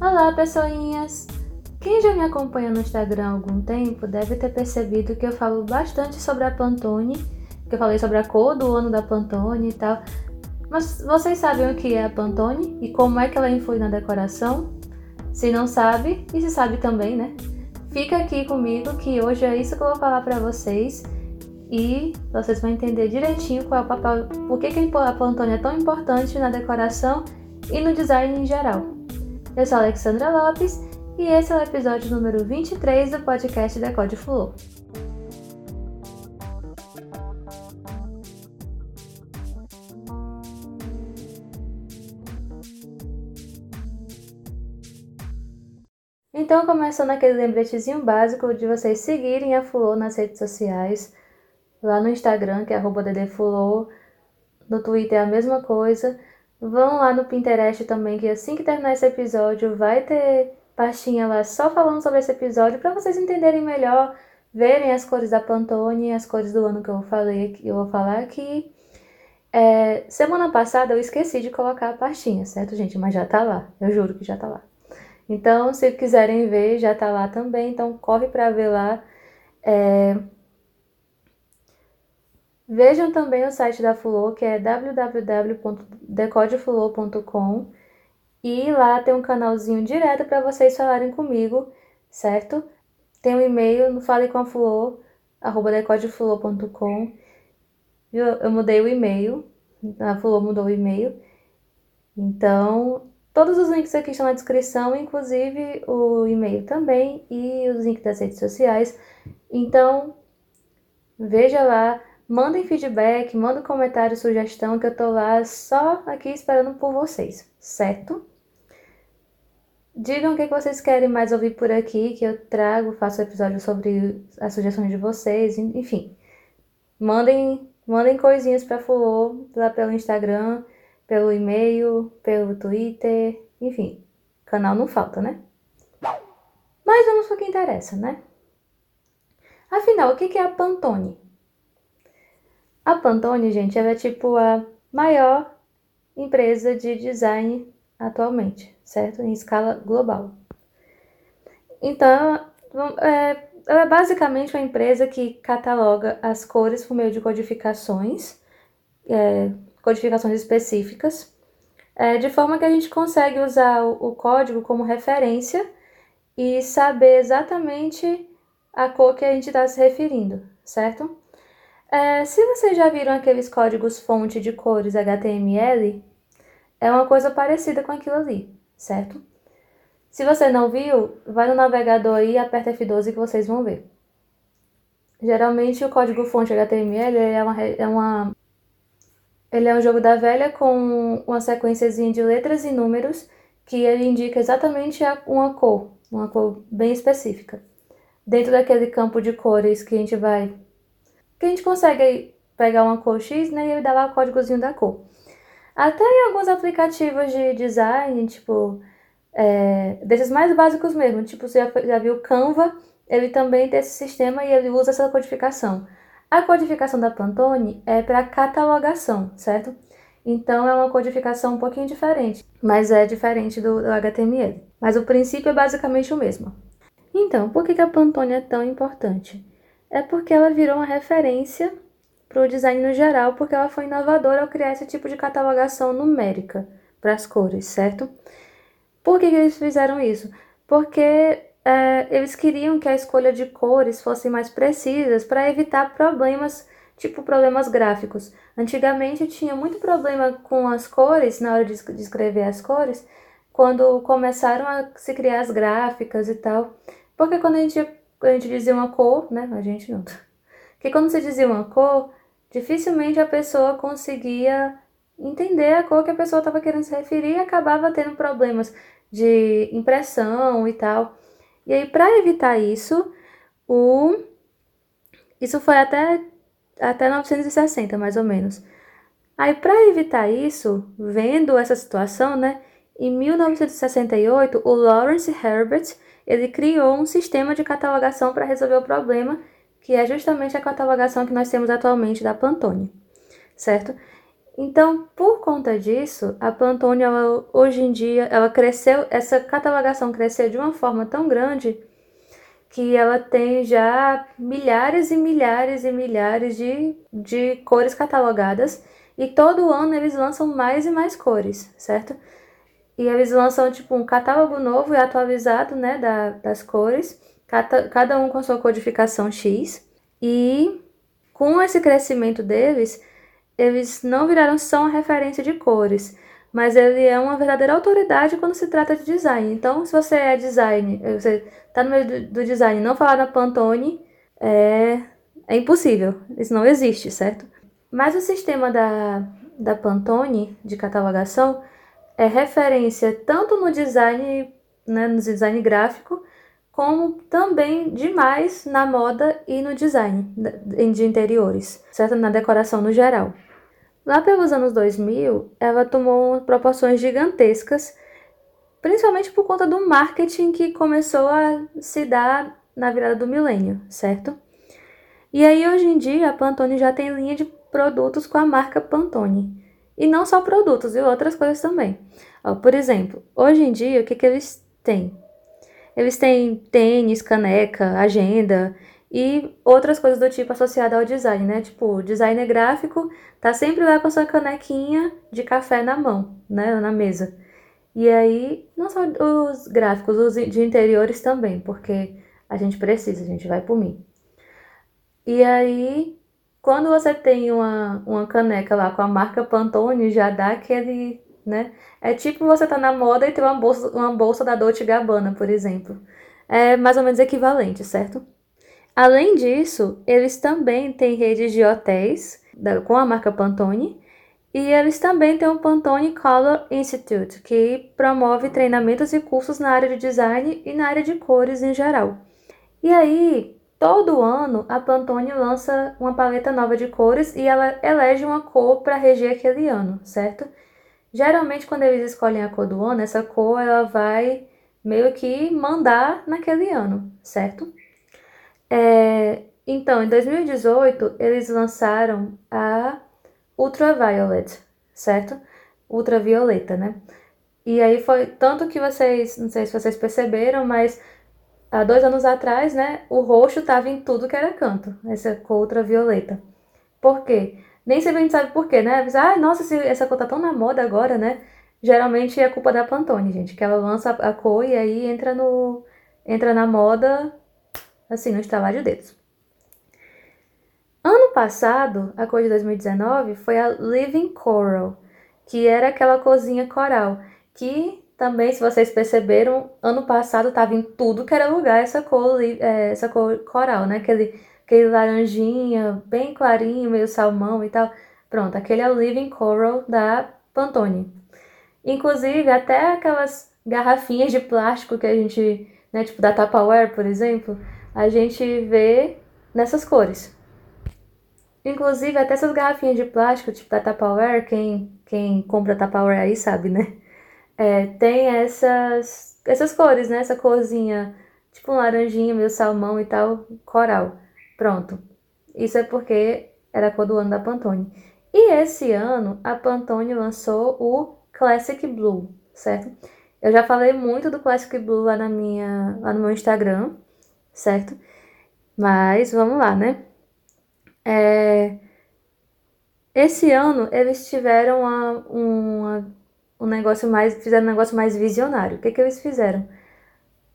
Olá, pessoinhas! Quem já me acompanha no Instagram há algum tempo deve ter percebido que eu falo bastante sobre a Pantone, que eu falei sobre a cor do ano da Pantone e tal. Mas vocês sabem o que é a Pantone e como é que ela influi na decoração? Se não sabe, e se sabe também, né? Fica aqui comigo que hoje é isso que eu vou falar para vocês e vocês vão entender direitinho qual é o papel, por que, que a Pantone é tão importante na decoração e no design em geral. Eu sou Alexandra Lopes e esse é o episódio número 23 do podcast Decode Flow. Então, começando aquele lembretezinho básico de vocês seguirem a Fulô nas redes sociais, lá no Instagram, que é arroba no Twitter é a mesma coisa, Vão lá no Pinterest também, que assim que terminar esse episódio vai ter pastinha lá só falando sobre esse episódio para vocês entenderem melhor, verem as cores da Pantone, as cores do ano que eu falei, que eu vou falar aqui. É, semana passada eu esqueci de colocar a pastinha, certo, gente? Mas já tá lá, eu juro que já tá lá. Então, se quiserem ver, já tá lá também, então corre para ver lá. É, Vejam também o site da Fulô, que é www.decodefulô.com e lá tem um canalzinho direto para vocês falarem comigo, certo? Tem um e-mail no Fale com a Fulô, arroba decodefulô.com. Eu, eu mudei o e-mail, a Fulô mudou o e-mail. Então, todos os links aqui estão na descrição, inclusive o e-mail também e os links das redes sociais. Então, veja lá Mandem feedback, mandem comentário, sugestão, que eu tô lá só aqui esperando por vocês, certo? Digam o que vocês querem mais ouvir por aqui, que eu trago, faço episódio sobre as sugestões de vocês, enfim. Mandem, mandem coisinhas para Fulô, lá pelo Instagram, pelo e-mail, pelo Twitter, enfim. Canal não falta, né? Mas vamos para o que interessa, né? Afinal, o que é a Pantone? A Pantone, gente, ela é tipo a maior empresa de design atualmente, certo? Em escala global. Então, é, ela é basicamente uma empresa que cataloga as cores por meio de codificações, é, codificações específicas, é, de forma que a gente consegue usar o, o código como referência e saber exatamente a cor que a gente está se referindo, certo? É, se vocês já viram aqueles códigos fonte de cores HTML, é uma coisa parecida com aquilo ali, certo? Se você não viu, vai no navegador e aperta F12 que vocês vão ver. Geralmente o código fonte HTML é uma, é uma ele é um jogo da velha com uma sequenciazinha de letras e números que ele indica exatamente uma cor, uma cor bem específica. Dentro daquele campo de cores que a gente vai que a gente consegue pegar uma cor X né, e dá lá o códigozinho da cor. Até em alguns aplicativos de design, tipo, é, desses mais básicos mesmo, tipo, você já, já viu o Canva, ele também tem esse sistema e ele usa essa codificação. A codificação da Pantone é para catalogação, certo? Então é uma codificação um pouquinho diferente, mas é diferente do, do HTML. Mas o princípio é basicamente o mesmo. Então, por que, que a Pantone é tão importante? É porque ela virou uma referência para o design no geral, porque ela foi inovadora ao criar esse tipo de catalogação numérica para as cores, certo? Por que, que eles fizeram isso? Porque é, eles queriam que a escolha de cores fosse mais precisas para evitar problemas, tipo problemas gráficos. Antigamente tinha muito problema com as cores, na hora de escrever as cores, quando começaram a se criar as gráficas e tal. Porque quando a gente quando a gente dizia uma cor, né? A gente não. Porque quando você dizia uma cor, dificilmente a pessoa conseguia entender a cor que a pessoa estava querendo se referir e acabava tendo problemas de impressão e tal. E aí, para evitar isso, o isso foi até até 960, mais ou menos. Aí, para evitar isso, vendo essa situação, né, em 1968, o Lawrence Herbert ele criou um sistema de catalogação para resolver o problema, que é justamente a catalogação que nós temos atualmente da Pantone, certo? Então, por conta disso, a Pantone, ela, hoje em dia, ela cresceu, essa catalogação cresceu de uma forma tão grande que ela tem já milhares e milhares e milhares de, de cores catalogadas e todo ano eles lançam mais e mais cores, certo? E eles lançam tipo um catálogo novo e atualizado, né, da, das cores, cada, cada um com sua codificação X. E com esse crescimento deles, eles não viraram só uma referência de cores, mas ele é uma verdadeira autoridade quando se trata de design. Então, se você é design, você está no meio do, do, design e não falar da Pantone, é, é impossível. Isso não existe, certo? Mas o sistema da, da Pantone de catalogação é referência tanto no design, né, no design gráfico, como também demais na moda e no design de interiores, certo? Na decoração no geral. Lá pelos anos 2000, ela tomou proporções gigantescas, principalmente por conta do marketing que começou a se dar na virada do milênio, certo? E aí hoje em dia a Pantone já tem linha de produtos com a marca Pantone. E não só produtos, e outras coisas também. Ó, por exemplo, hoje em dia, o que, que eles têm? Eles têm tênis, caneca, agenda e outras coisas do tipo associada ao design, né? Tipo, o designer gráfico tá sempre lá com sua canequinha de café na mão, né? Na mesa. E aí, não só os gráficos, os de interiores também, porque a gente precisa, a gente vai por mim. E aí, quando você tem uma, uma caneca lá com a marca Pantone, já dá aquele, né? É tipo você tá na moda e tem uma bolsa, uma bolsa da Dolce Gabbana, por exemplo. É mais ou menos equivalente, certo? Além disso, eles também têm redes de hotéis da, com a marca Pantone e eles também têm o Pantone Color Institute, que promove treinamentos e cursos na área de design e na área de cores em geral. E aí, Todo ano a Pantone lança uma paleta nova de cores e ela elege uma cor para reger aquele ano, certo? Geralmente quando eles escolhem a cor do ano, essa cor ela vai meio que mandar naquele ano, certo? É, então, em 2018 eles lançaram a Ultraviolet, certo? Ultravioleta, né? E aí foi tanto que vocês, não sei se vocês perceberam, mas há dois anos atrás, né, o roxo estava em tudo que era canto, essa cor ultravioleta. Por quê? Nem sempre a gente sabe por quê, né? Ah, nossa, essa cor tá tão na moda agora, né? Geralmente é culpa da Pantone, gente, que ela lança a cor e aí entra no entra na moda assim, no estalar de dedos. Ano passado, a cor de 2019 foi a Living Coral, que era aquela corzinha coral, que também, se vocês perceberam, ano passado estava em tudo que era lugar essa cor, é, essa cor coral, né? Aquele, aquele laranjinha, bem clarinho, meio salmão e tal. Pronto, aquele é o Living Coral da Pantone. Inclusive, até aquelas garrafinhas de plástico que a gente, né, tipo da Tupperware, por exemplo, a gente vê nessas cores. Inclusive, até essas garrafinhas de plástico, tipo da Tupperware, quem, quem compra Tupperware aí sabe, né? É, tem essas, essas cores, né? Essa corzinha, tipo um laranjinha, meio salmão e tal, coral. Pronto. Isso é porque era a cor do ano da Pantone. E esse ano, a Pantone lançou o Classic Blue, certo? Eu já falei muito do Classic Blue lá, na minha, lá no meu Instagram, certo? Mas vamos lá, né? É... Esse ano eles tiveram uma, uma um negócio mais, fizeram um negócio mais visionário. O que, que eles fizeram?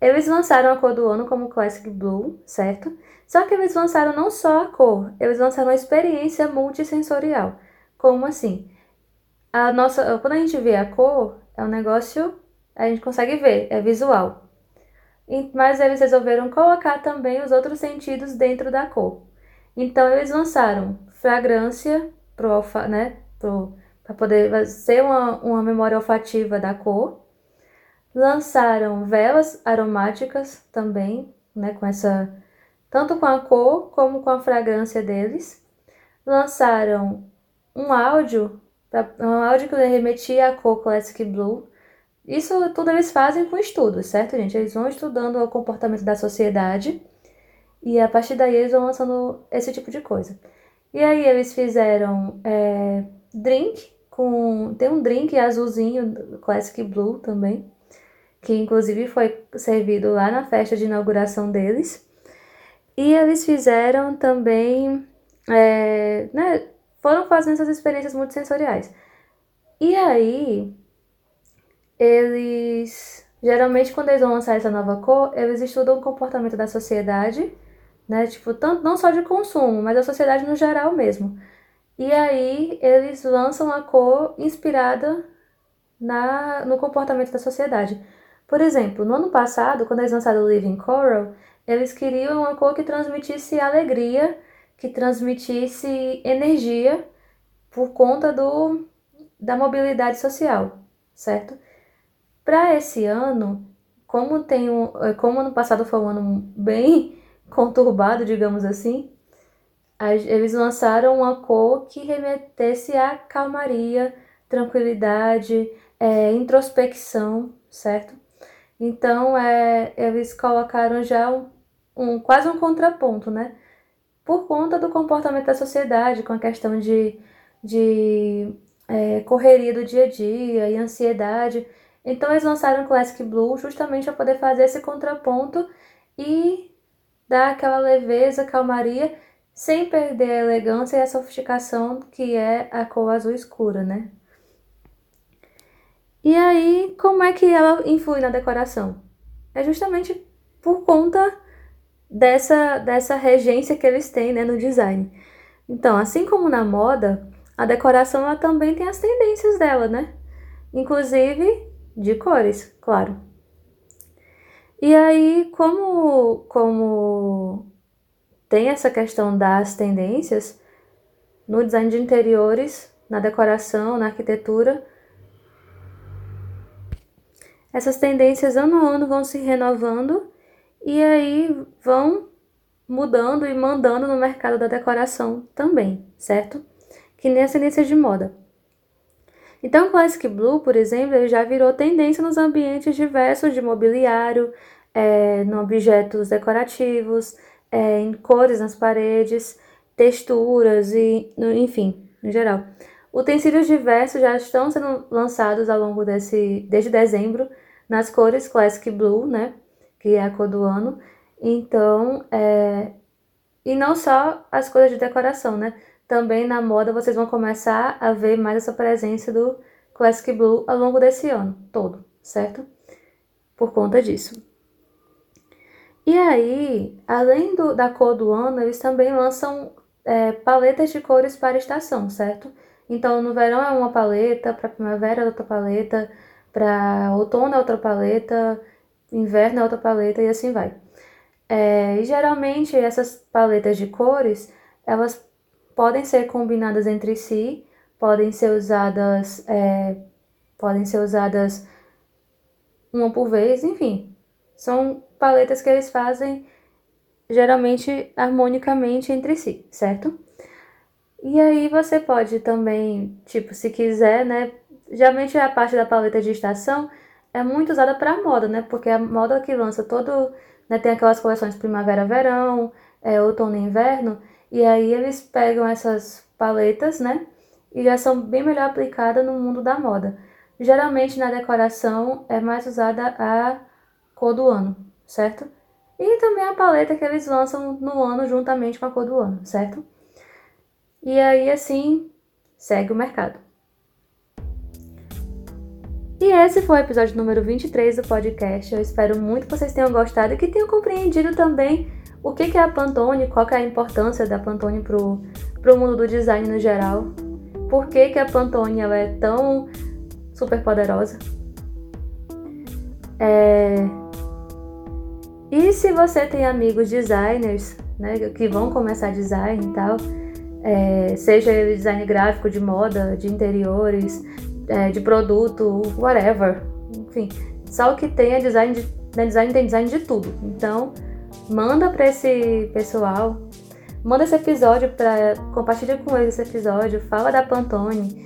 Eles lançaram a cor do ano como Classic Blue, certo? Só que eles lançaram não só a cor, eles lançaram uma experiência multissensorial. Como assim? A nossa, quando a gente vê a cor, é um negócio, a gente consegue ver, é visual. Mas eles resolveram colocar também os outros sentidos dentro da cor. Então eles lançaram fragrância pro, né, pro para poder ser uma, uma memória olfativa da cor. Lançaram velas aromáticas também, né, com essa tanto com a cor como com a fragrância deles. Lançaram um áudio, um áudio que remetia à cor Classic Blue. Isso tudo eles fazem com estudos, certo, gente? Eles vão estudando o comportamento da sociedade e a partir daí eles vão lançando esse tipo de coisa. E aí eles fizeram é, drink com. Tem um drink azulzinho, Classic Blue também, que inclusive foi servido lá na festa de inauguração deles. E eles fizeram também. É, né, foram fazendo essas experiências muito sensoriais. E aí, eles. Geralmente, quando eles vão lançar essa nova cor, eles estudam o comportamento da sociedade, né? Tipo, tanto, não só de consumo, mas da sociedade no geral mesmo. E aí, eles lançam a cor inspirada na, no comportamento da sociedade. Por exemplo, no ano passado, quando eles lançaram o Living Coral, eles queriam uma cor que transmitisse alegria, que transmitisse energia por conta do, da mobilidade social, certo? Para esse ano, como tem um, é, como ano passado foi um ano bem conturbado, digamos assim, eles lançaram uma cor que remetesse à calmaria, tranquilidade, é, introspecção, certo? Então, é, eles colocaram já um, um, quase um contraponto, né? Por conta do comportamento da sociedade, com a questão de, de é, correria do dia a dia e ansiedade. Então, eles lançaram o Classic Blue justamente para poder fazer esse contraponto e dar aquela leveza, calmaria, sem perder a elegância e a sofisticação que é a cor azul escura, né? E aí, como é que ela influi na decoração? É justamente por conta dessa, dessa regência que eles têm né, no design. Então, assim como na moda, a decoração ela também tem as tendências dela, né? Inclusive de cores, claro. E aí, como, como tem essa questão das tendências, no design de interiores, na decoração, na arquitetura, essas tendências ano a ano vão se renovando e aí vão mudando e mandando no mercado da decoração também, certo? Que nem as tendências de moda. Então, o Classic Blue, por exemplo, já virou tendência nos ambientes diversos de mobiliário, é, no objetos decorativos, é, em cores nas paredes, texturas e, enfim, em geral. Utensílios diversos já estão sendo lançados ao longo desse, desde dezembro, nas cores Classic Blue, né? Que é a cor do ano. Então, é... e não só as cores de decoração, né? Também na moda vocês vão começar a ver mais essa presença do Classic Blue ao longo desse ano todo, certo? Por conta disso. E aí, além do, da cor do ano, eles também lançam é, paletas de cores para estação, certo? Então, no verão é uma paleta, para primavera é outra paleta, para outono é outra paleta, inverno é outra paleta e assim vai. É, e geralmente essas paletas de cores, elas podem ser combinadas entre si, podem ser usadas, é, podem ser usadas uma por vez, enfim. São paletas que eles fazem geralmente harmonicamente entre si, certo? E aí você pode também, tipo, se quiser, né? Geralmente a parte da paleta de estação é muito usada para moda, né? Porque a moda que lança todo, né, tem aquelas coleções primavera-verão, é, outono e inverno, e aí eles pegam essas paletas, né? E já são bem melhor aplicadas no mundo da moda. Geralmente na decoração é mais usada a cor do ano, certo? E também a paleta que eles lançam no ano juntamente com a cor do ano, certo? E aí, assim, segue o mercado. E esse foi o episódio número 23 do podcast. Eu espero muito que vocês tenham gostado e que tenham compreendido também o que é a Pantone, qual é a importância da Pantone pro, pro mundo do design no geral. Por que, que a Pantone ela é tão super poderosa. É... E se você tem amigos designers, né, que vão começar design e tal, é, seja design gráfico de moda, de interiores, é, de produto, whatever. Enfim, só o que tem é design de, né, design tem design de tudo. Então, manda para esse pessoal, manda esse episódio para compartilha com eles esse episódio, fala da Pantone,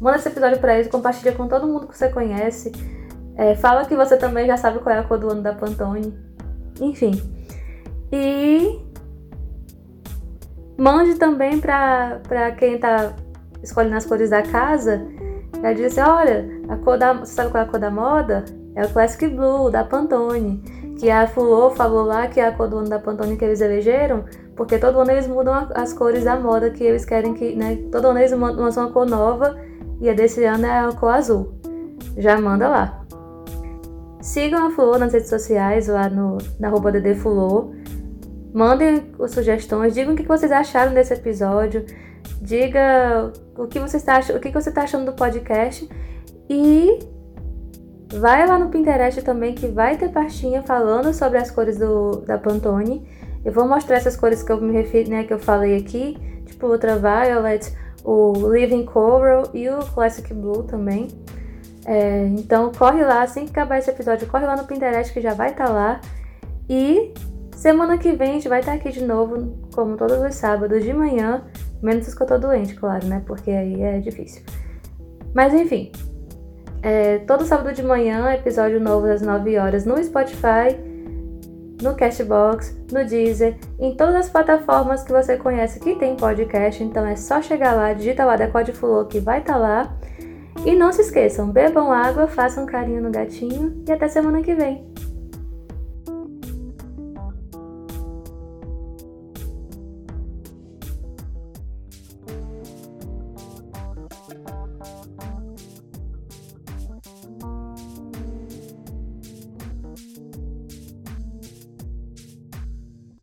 manda esse episódio para eles, compartilha com todo mundo que você conhece, é, fala que você também já sabe qual é a cor do ano da Pantone, enfim. E Mande também para quem está escolhendo as cores da casa, ela diz assim, olha, a cor da, você sabe qual é a cor da moda? É o Classic Blue, da Pantone. Que a Fulô falou lá que é a cor do ano da Pantone que eles elegeram, porque todo ano eles mudam as cores da moda que eles querem que, né? Todo ano eles lançam uma cor nova e a desse ano é a cor azul. Já manda lá. Sigam a Fulô nas redes sociais, lá no, na arroba Fulô. Mandem sugestões, digam o que vocês acharam desse episódio, diga o que você está, o que você está achando do podcast e vai lá no Pinterest também que vai ter pastinha falando sobre as cores do, da Pantone. Eu vou mostrar essas cores que eu me referi, né, que eu falei aqui, tipo Ultraviolet, o Living Coral e o Classic Blue também. É, então corre lá, assim que acabar esse episódio, corre lá no Pinterest que já vai estar tá lá. E semana que vem a gente vai estar tá aqui de novo, como todos os sábados de manhã, menos que eu tô doente, claro, né? Porque aí é difícil. Mas enfim, é, todo sábado de manhã, episódio novo às 9 horas no Spotify, no Cashbox, no Deezer, em todas as plataformas que você conhece que tem podcast. Então é só chegar lá, digita lá Decode Fulô que vai estar tá lá. E não se esqueçam, bebam água, façam carinho no gatinho e até semana que vem.